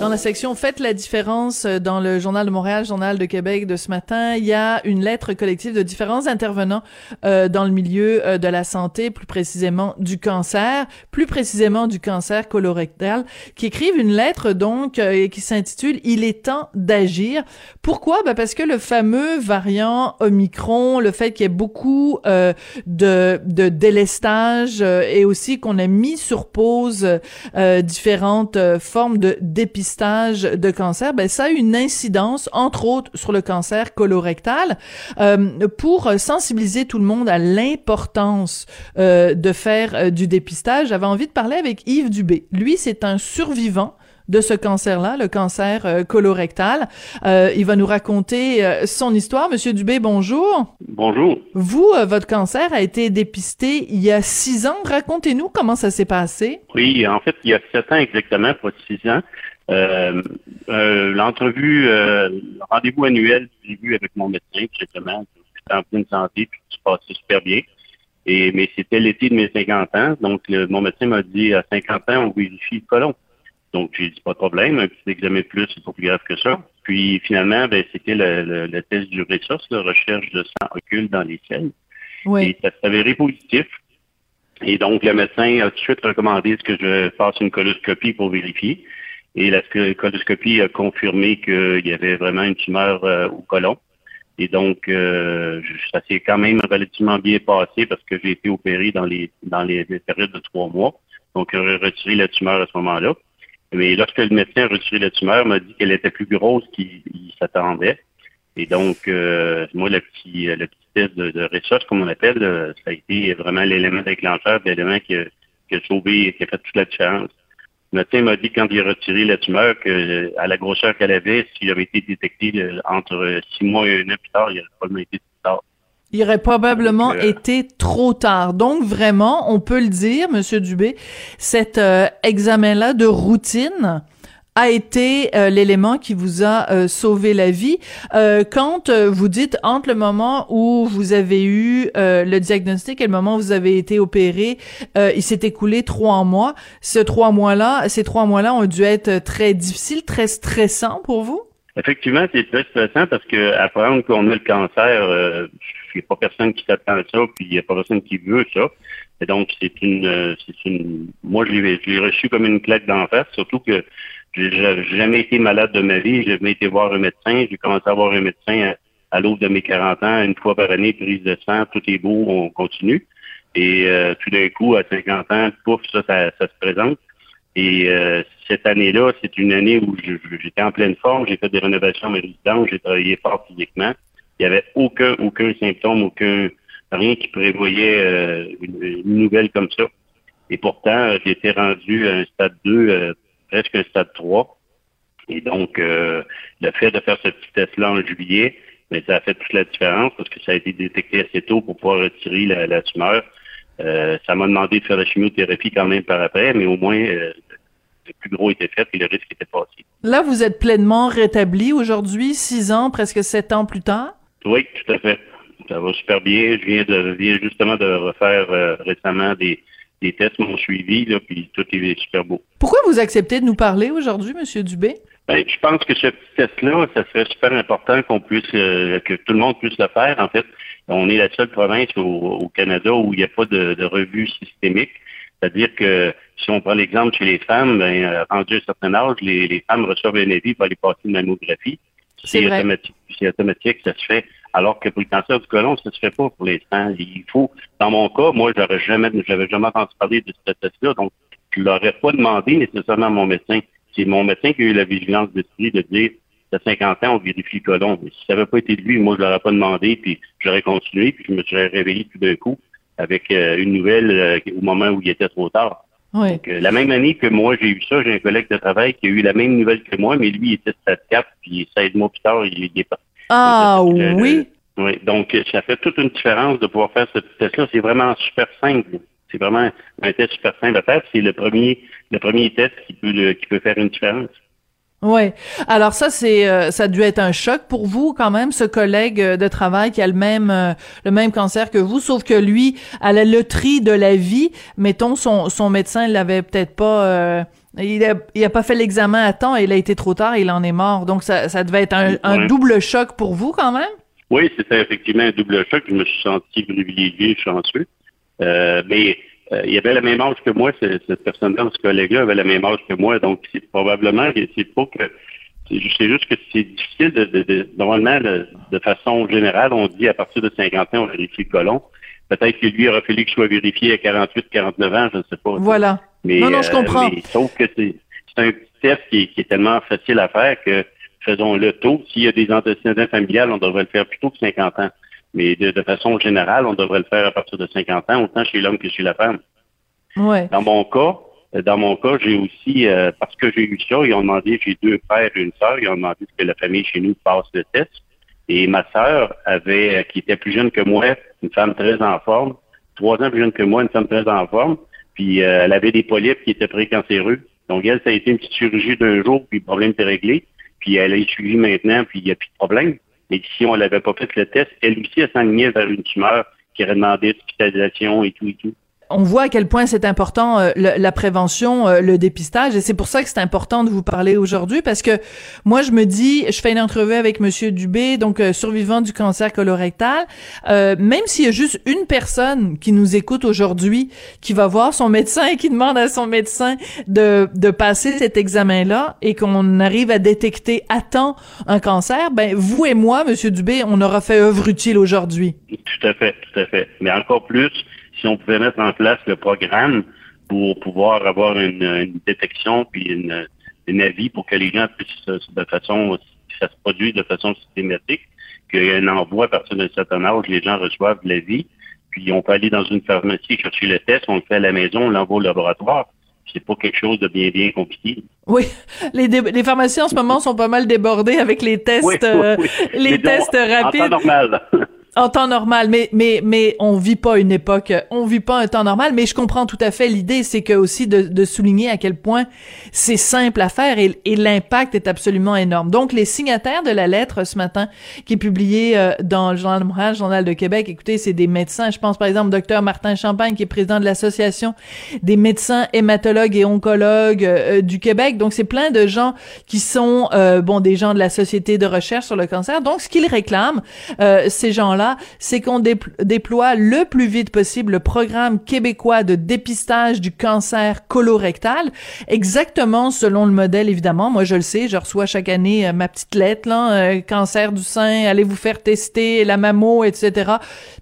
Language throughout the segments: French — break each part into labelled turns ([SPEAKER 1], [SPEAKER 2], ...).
[SPEAKER 1] Dans la section Faites la différence euh, dans le Journal de Montréal, Journal de Québec de ce matin, il y a une lettre collective de différents intervenants euh, dans le milieu euh, de la santé, plus précisément du cancer, plus précisément du cancer colorectal, qui écrivent une lettre donc euh, qui s'intitule Il est temps d'agir. Pourquoi? Ben Parce que le fameux variant Omicron, le fait qu'il y ait beaucoup de, de délestage et aussi qu'on a mis sur pause différentes formes de dépistage de cancer, ben ça a une incidence, entre autres, sur le cancer colorectal. Euh, pour sensibiliser tout le monde à l'importance euh, de faire euh, du dépistage, j'avais envie de parler avec Yves Dubé. Lui, c'est un survivant de ce cancer-là, le cancer euh, colorectal. Euh, il va nous raconter euh, son histoire. Monsieur Dubé, bonjour.
[SPEAKER 2] Bonjour.
[SPEAKER 1] Vous, votre cancer a été dépisté il y a six ans. Racontez-nous comment ça s'est passé.
[SPEAKER 2] Oui, en fait, il y a sept ans exactement, pas six ans. L'entrevue, le rendez-vous annuel que j'ai vu avec mon médecin, justement, j'étais en pleine santé, puis tout se passait super bien. Et, mais c'était l'été de mes 50 ans, donc mon médecin m'a dit à 50 ans, on vérifie le colon. Donc j'ai dit pas de problème, un petit examen de plus, c'est pas plus grave que ça. Puis finalement, ben, c'était le, le, test du RESOS, la recherche de sang occulte dans les selles. Oui. Et ça s'avérait positif. Et donc, le médecin a tout de suite recommandé ce que je fasse une coloscopie pour vérifier. Et la coloscopie a confirmé qu'il y avait vraiment une tumeur euh, au côlon. Et donc, euh, ça s'est quand même relativement bien passé parce que j'ai été opéré dans les dans les, périodes de trois mois. Donc, j'ai retiré la tumeur à ce moment-là. Mais lorsque le médecin a retiré la tumeur, m'a dit qu'elle était plus grosse qu'il s'attendait. Et donc, euh, moi, le petit, le petit test de, de recherche, comme on appelle, ça a été vraiment l'élément déclencheur, l'élément qui, qui a sauvé, qui a fait toute la différence. Le médecin m'a dit quand il a retiré la tumeur que à la grosseur qu'elle avait, s'il avait été détecté euh, entre six mois et un an plus tard, il aurait probablement été trop tard.
[SPEAKER 1] Il aurait probablement euh, été trop tard. Donc vraiment, on peut le dire, Monsieur Dubé, cet euh, examen-là de routine a été euh, l'élément qui vous a euh, sauvé la vie. Euh, quand vous dites entre le moment où vous avez eu le diagnostic et le moment où vous avez été opéré, il s'est écoulé trois mois. Ce trois mois-là, ces trois mois-là ont dû être très difficiles, très stressants pour vous?
[SPEAKER 2] Effectivement, c'est très stressant parce que apprendre qu'on a le cancer, il n'y a pas personne qui s'attend à ça, puis il n'y a pas personne qui veut ça. Et donc, c'est une, c'est une, moi, je l'ai reçu comme une claque d'en face, surtout que j'ai jamais été malade de ma vie. J'ai jamais été voir un médecin. J'ai commencé à voir un médecin à, à l'aube de mes 40 ans, une fois par année, prise de sang, tout est beau, on continue. Et euh, tout d'un coup, à 50 ans, pouf, ça, ça, se présente. Et euh, cette année-là, c'est une année où j'étais en pleine forme, j'ai fait des rénovations à mes résidences, j'ai travaillé fort physiquement. Il n'y avait aucun, aucun symptôme, aucun rien qui prévoyait euh, une, nouvelle comme ça. Et pourtant, j'étais rendu à un stade 2 presque un stade 3. Et donc, euh, le fait de faire ce petit test-là en juillet, mais ça a fait toute la différence parce que ça a été détecté assez tôt pour pouvoir retirer la, tumeur. Euh, ça m'a demandé de faire la chimiothérapie quand même par après, mais au moins, euh, le plus gros était fait et le risque était passé.
[SPEAKER 1] Là, vous êtes pleinement rétabli aujourd'hui, six ans, presque sept ans plus tard?
[SPEAKER 2] Oui, tout à fait. Ça va super bien. Je viens, de, viens justement de refaire récemment des, les tests m'ont suivi, là, puis tout est super beau.
[SPEAKER 1] Pourquoi vous acceptez de nous parler aujourd'hui, M. Dubé?
[SPEAKER 2] Ben, je pense que ce petit test-là, ça serait super important qu'on puisse, euh, que tout le monde puisse le faire. En fait, on est la seule province au, Canada où il n'y a pas de, revue systémique. C'est-à-dire que si on prend l'exemple chez les femmes, ben, euh, rendu à un certain âge, les, femmes reçoivent un avis pour aller passer une mammographie.
[SPEAKER 1] C'est
[SPEAKER 2] automatique, c'est automatique, ça se fait. Alors que pour le cancer du côlon, ça se fait pas pour l'instant. Il faut, dans mon cas, moi, j'aurais jamais, j'avais jamais entendu parler de ce test-là, donc je l'aurais pas demandé nécessairement à mon médecin. C'est mon médecin qui a eu la vigilance d'esprit de dire à 50 ans, on vérifie le colon. Mais si ça n'avait pas été de lui, moi, je l'aurais pas demandé, puis j'aurais continué, puis je me serais réveillé tout d'un coup avec euh, une nouvelle euh, au moment où il était trop tard.
[SPEAKER 1] Oui.
[SPEAKER 2] Donc, euh, la même année que moi, j'ai eu ça, j'ai un collègue de travail qui a eu la même nouvelle que moi, mais lui, il était stade 4, puis 16 mois plus tard, il est pas.
[SPEAKER 1] Ah oui.
[SPEAKER 2] Oui, donc ça fait toute une différence de pouvoir faire ce test-là. C'est vraiment super simple. C'est vraiment un test super simple à faire. C'est le premier, le premier test qui peut, le- qui peut faire une différence.
[SPEAKER 1] Ouais. Alors ça c'est euh, ça a dû être un choc pour vous quand même ce collègue euh, de travail qui a le même euh, le même cancer que vous sauf que lui à la loterie de la vie, mettons son son médecin l'avait peut-être pas euh, il a, il a pas fait l'examen à temps et il a été trop tard il en est mort. Donc ça ça devait être un, un double choc pour vous quand même?
[SPEAKER 2] Oui, c'était effectivement un double choc. Je me suis senti privilégié, chanceux. Euh, mais euh, il avait le même âge que moi, ce- cette personne-là, ce collègue-là avait le même âge que moi. Donc, c'est probablement que c'est pas que c'est ju- c'est juste que c'est difficile de, de, de- normalement de, de façon générale, on dit à partir de 50 ans, on vérifie le colon. Peut-être que lui aurait fallu qu'il soit vérifié à 48, 49 ans, je ne sais pas.
[SPEAKER 1] Voilà.
[SPEAKER 2] Mais,
[SPEAKER 1] Non, non, je
[SPEAKER 2] euh,
[SPEAKER 1] comprends.
[SPEAKER 2] mais sauf que c'est un petit test qui est, qui est tellement facile à faire que faisons-le tôt. S'il y a des antécédents familiales, on devrait le faire plus tôt que 50 ans. Mais de, de façon générale, on devrait le faire à partir de 50 ans, autant chez l'homme que chez la femme.
[SPEAKER 1] Ouais.
[SPEAKER 2] Dans mon cas, dans mon cas, j'ai aussi, euh, parce que j'ai eu ça, ils ont demandé, j'ai deux frères et une sœur, ils ont demandé que la famille chez nous passe le test. Et ma sœur avait, euh, qui était plus jeune que moi, une femme très en forme, trois ans plus jeune que moi, une femme très en forme, puis euh, elle avait des polypes qui étaient précancéreux. Donc elle, ça a été une petite chirurgie d'un jour, puis le problème était réglé. Puis elle est suivie maintenant, puis il n'y a plus de problème. Mais si on l'avait pas fait le test, elle aussi, elle s'enlignait vers une tumeur qui aurait demandé hospitalisation et tout et tout.
[SPEAKER 1] On voit à quel point c'est important euh, la prévention, euh, le dépistage, et c'est pour ça que c'est important de vous parler aujourd'hui parce que moi je me dis, je fais une entrevue avec Monsieur Dubé, donc euh, survivant du cancer colorectal, euh, même s'il y a juste une personne qui nous écoute aujourd'hui, qui va voir son médecin et qui demande à son médecin de de passer cet examen-là et qu'on arrive à détecter à temps un cancer, ben vous et moi, Monsieur Dubé, on aura fait œuvre utile aujourd'hui.
[SPEAKER 2] Tout à fait, tout à fait. Mais encore plus, si on pouvait mettre en place le programme pour pouvoir avoir une, une détection puis une, une avis pour que les gens puissent de façon, ça se produit de façon systématique, qu'il y ait un envoi à partir d'un certain âge, les gens reçoivent l'avis, puis on peut aller dans une pharmacie chercher le test, on le fait à la maison, on l'envoie au laboratoire. C'est pas quelque chose de bien, bien compliqué.
[SPEAKER 1] Oui, les, les pharmacies en ce moment sont pas mal débordées avec les tests,
[SPEAKER 2] Oui, oui,
[SPEAKER 1] euh, les
[SPEAKER 2] Mais donc,
[SPEAKER 1] tests
[SPEAKER 2] En temps
[SPEAKER 1] rapides
[SPEAKER 2] normal.
[SPEAKER 1] En temps normal. Mais mais mais on vit pas une époque, on vit pas un temps normal. Mais je comprends tout à fait l'idée, c'est que aussi de, de souligner à quel point c'est simple à faire et, et l'impact est absolument énorme. Donc les signataires de la lettre ce matin qui est publiée euh, dans le Journal de Montréal, Journal de Québec. Écoutez, c'est des médecins. Je pense par exemple docteur Martin Champagne qui est président de l'association des médecins hématologues et oncologues euh, du Québec. Donc c'est plein de gens qui sont euh, bon des gens de la société de recherche sur le cancer. Donc ce qu'ils réclament euh, ces gens-là, c'est qu'on dépl- déploie le plus vite possible le programme québécois de dépistage du cancer colorectal, exactement selon le modèle évidemment. Moi je le sais, je reçois chaque année euh, ma petite lettre euh, cancer du sein, allez vous faire tester la mammo, etc.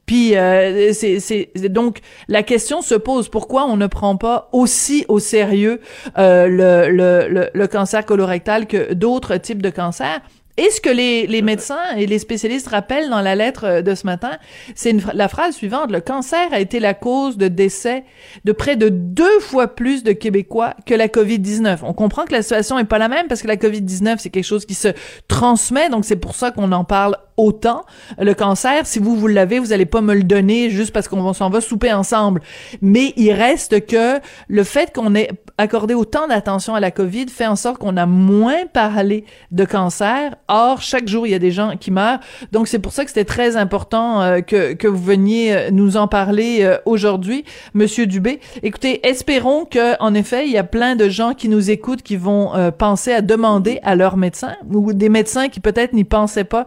[SPEAKER 1] Puis euh, c'est donc la question se pose pourquoi on ne prend pas aussi au sérieux le le cancer colorectal que d'autres types de cancers? Et ce que les, les médecins et les spécialistes rappellent dans la lettre euh, de ce matin, c'est la phrase suivante. Le cancer a été la cause de décès de près de deux fois plus de Québécois que la COVID-19. On comprend que la situation est pas la même parce que la COVID-19, c'est quelque chose qui se transmet, donc c'est pour ça qu'on en parle autant. Le cancer, si vous, vous l'avez, vous allez pas me le donner juste parce qu'on s'en va souper ensemble. Mais il reste que le fait qu'on ait accordé autant d'attention à la COVID fait en sorte qu'on a moins parlé de cancer. Or, chaque jour, il y a des gens qui meurent. Donc, c'est pour ça que c'était très important euh, que, que vous veniez euh, nous en parler euh, aujourd'hui, Monsieur Dubé. Écoutez, espérons que, en effet, il y a plein de gens qui nous écoutent qui vont penser à demander à leur médecin ou des médecins qui peut-être n'y pensaient pas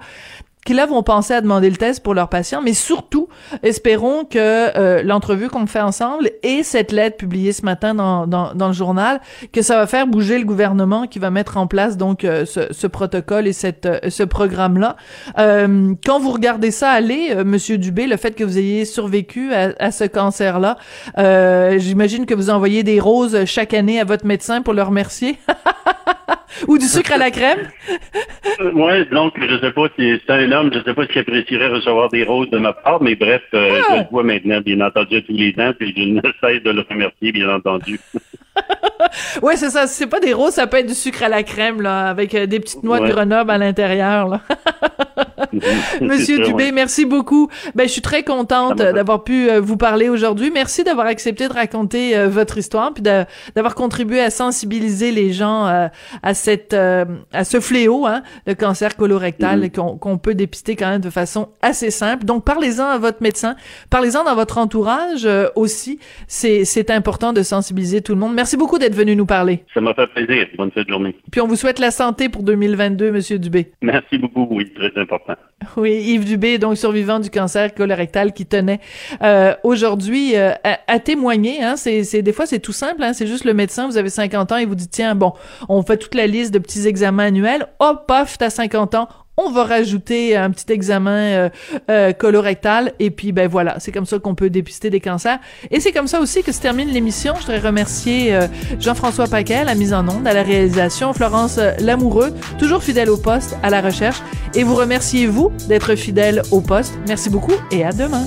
[SPEAKER 1] qui là vont penser à demander le test pour leurs patients, mais surtout, espérons que euh, l'entrevue qu'on fait ensemble et cette lettre publiée ce matin dans, dans, dans le journal, que ça va faire bouger le gouvernement qui va mettre en place donc euh, ce, ce protocole et cette, euh, ce programme-là. Euh, quand vous regardez ça aller, Monsieur Dubé, le fait que vous ayez survécu à, à ce cancer-là, j'imagine que vous envoyez des roses chaque année à votre médecin pour le remercier. Ou du sucre à la crème?
[SPEAKER 2] ouais, donc je sais pas si c'est un homme, je sais pas s'il apprécierait recevoir des roses de ma part, mais bref, euh,
[SPEAKER 1] Ah!
[SPEAKER 2] je le vois maintenant, bien entendu, tous les ans, puis je ne cesse de le remercier, bien entendu.
[SPEAKER 1] Ouais, c'est ça. Si c'est pas des roses, ça peut être du sucre à la crème, là, avec euh, des petites noix de. Grenoble à l'intérieur, là. Monsieur Dubé, merci beaucoup. Ben, je suis très contente d'avoir pu euh, vous parler aujourd'hui. Merci d'avoir accepté de raconter euh, votre histoire, puis d'avoir contribué à sensibiliser les gens euh, à cette, euh, à ce fléau, hein, le cancer colorectal,
[SPEAKER 2] Mhm.
[SPEAKER 1] qu'on peut dépister quand même de façon assez simple. Donc, parlez-en à votre médecin, parlez-en dans votre entourage aussi. C'est c'est important de sensibiliser tout le monde. Merci beaucoup d'être venu nous parler.
[SPEAKER 2] Ça m'a fait plaisir. Bonne fin de journée.
[SPEAKER 1] Puis on vous souhaite la santé pour 2022, Monsieur Dubé.
[SPEAKER 2] Merci beaucoup, oui, très important.
[SPEAKER 1] Oui, Yves Dubé, donc survivant du cancer colorectal, qui tenait euh, aujourd'hui euh, à, témoigner. Hein, c'est, des fois c'est tout simple. Hein, c'est juste le médecin. Vous avez 50 ans et vous dit tiens bon, on fait toute la liste de petits examens annuels. Hop, paf, t'as 50 ans. On va rajouter un petit examen euh, euh, colorectal et puis ben voilà, c'est comme ça qu'on peut dépister des cancers. Et c'est comme ça aussi que se termine l'émission. Je voudrais remercier euh, Jean-François Paquet la mise en onde, à la réalisation, Florence Lamoureux, toujours fidèle au poste, à la recherche. Et vous remerciez vous d'être fidèle au poste. Merci beaucoup et à demain.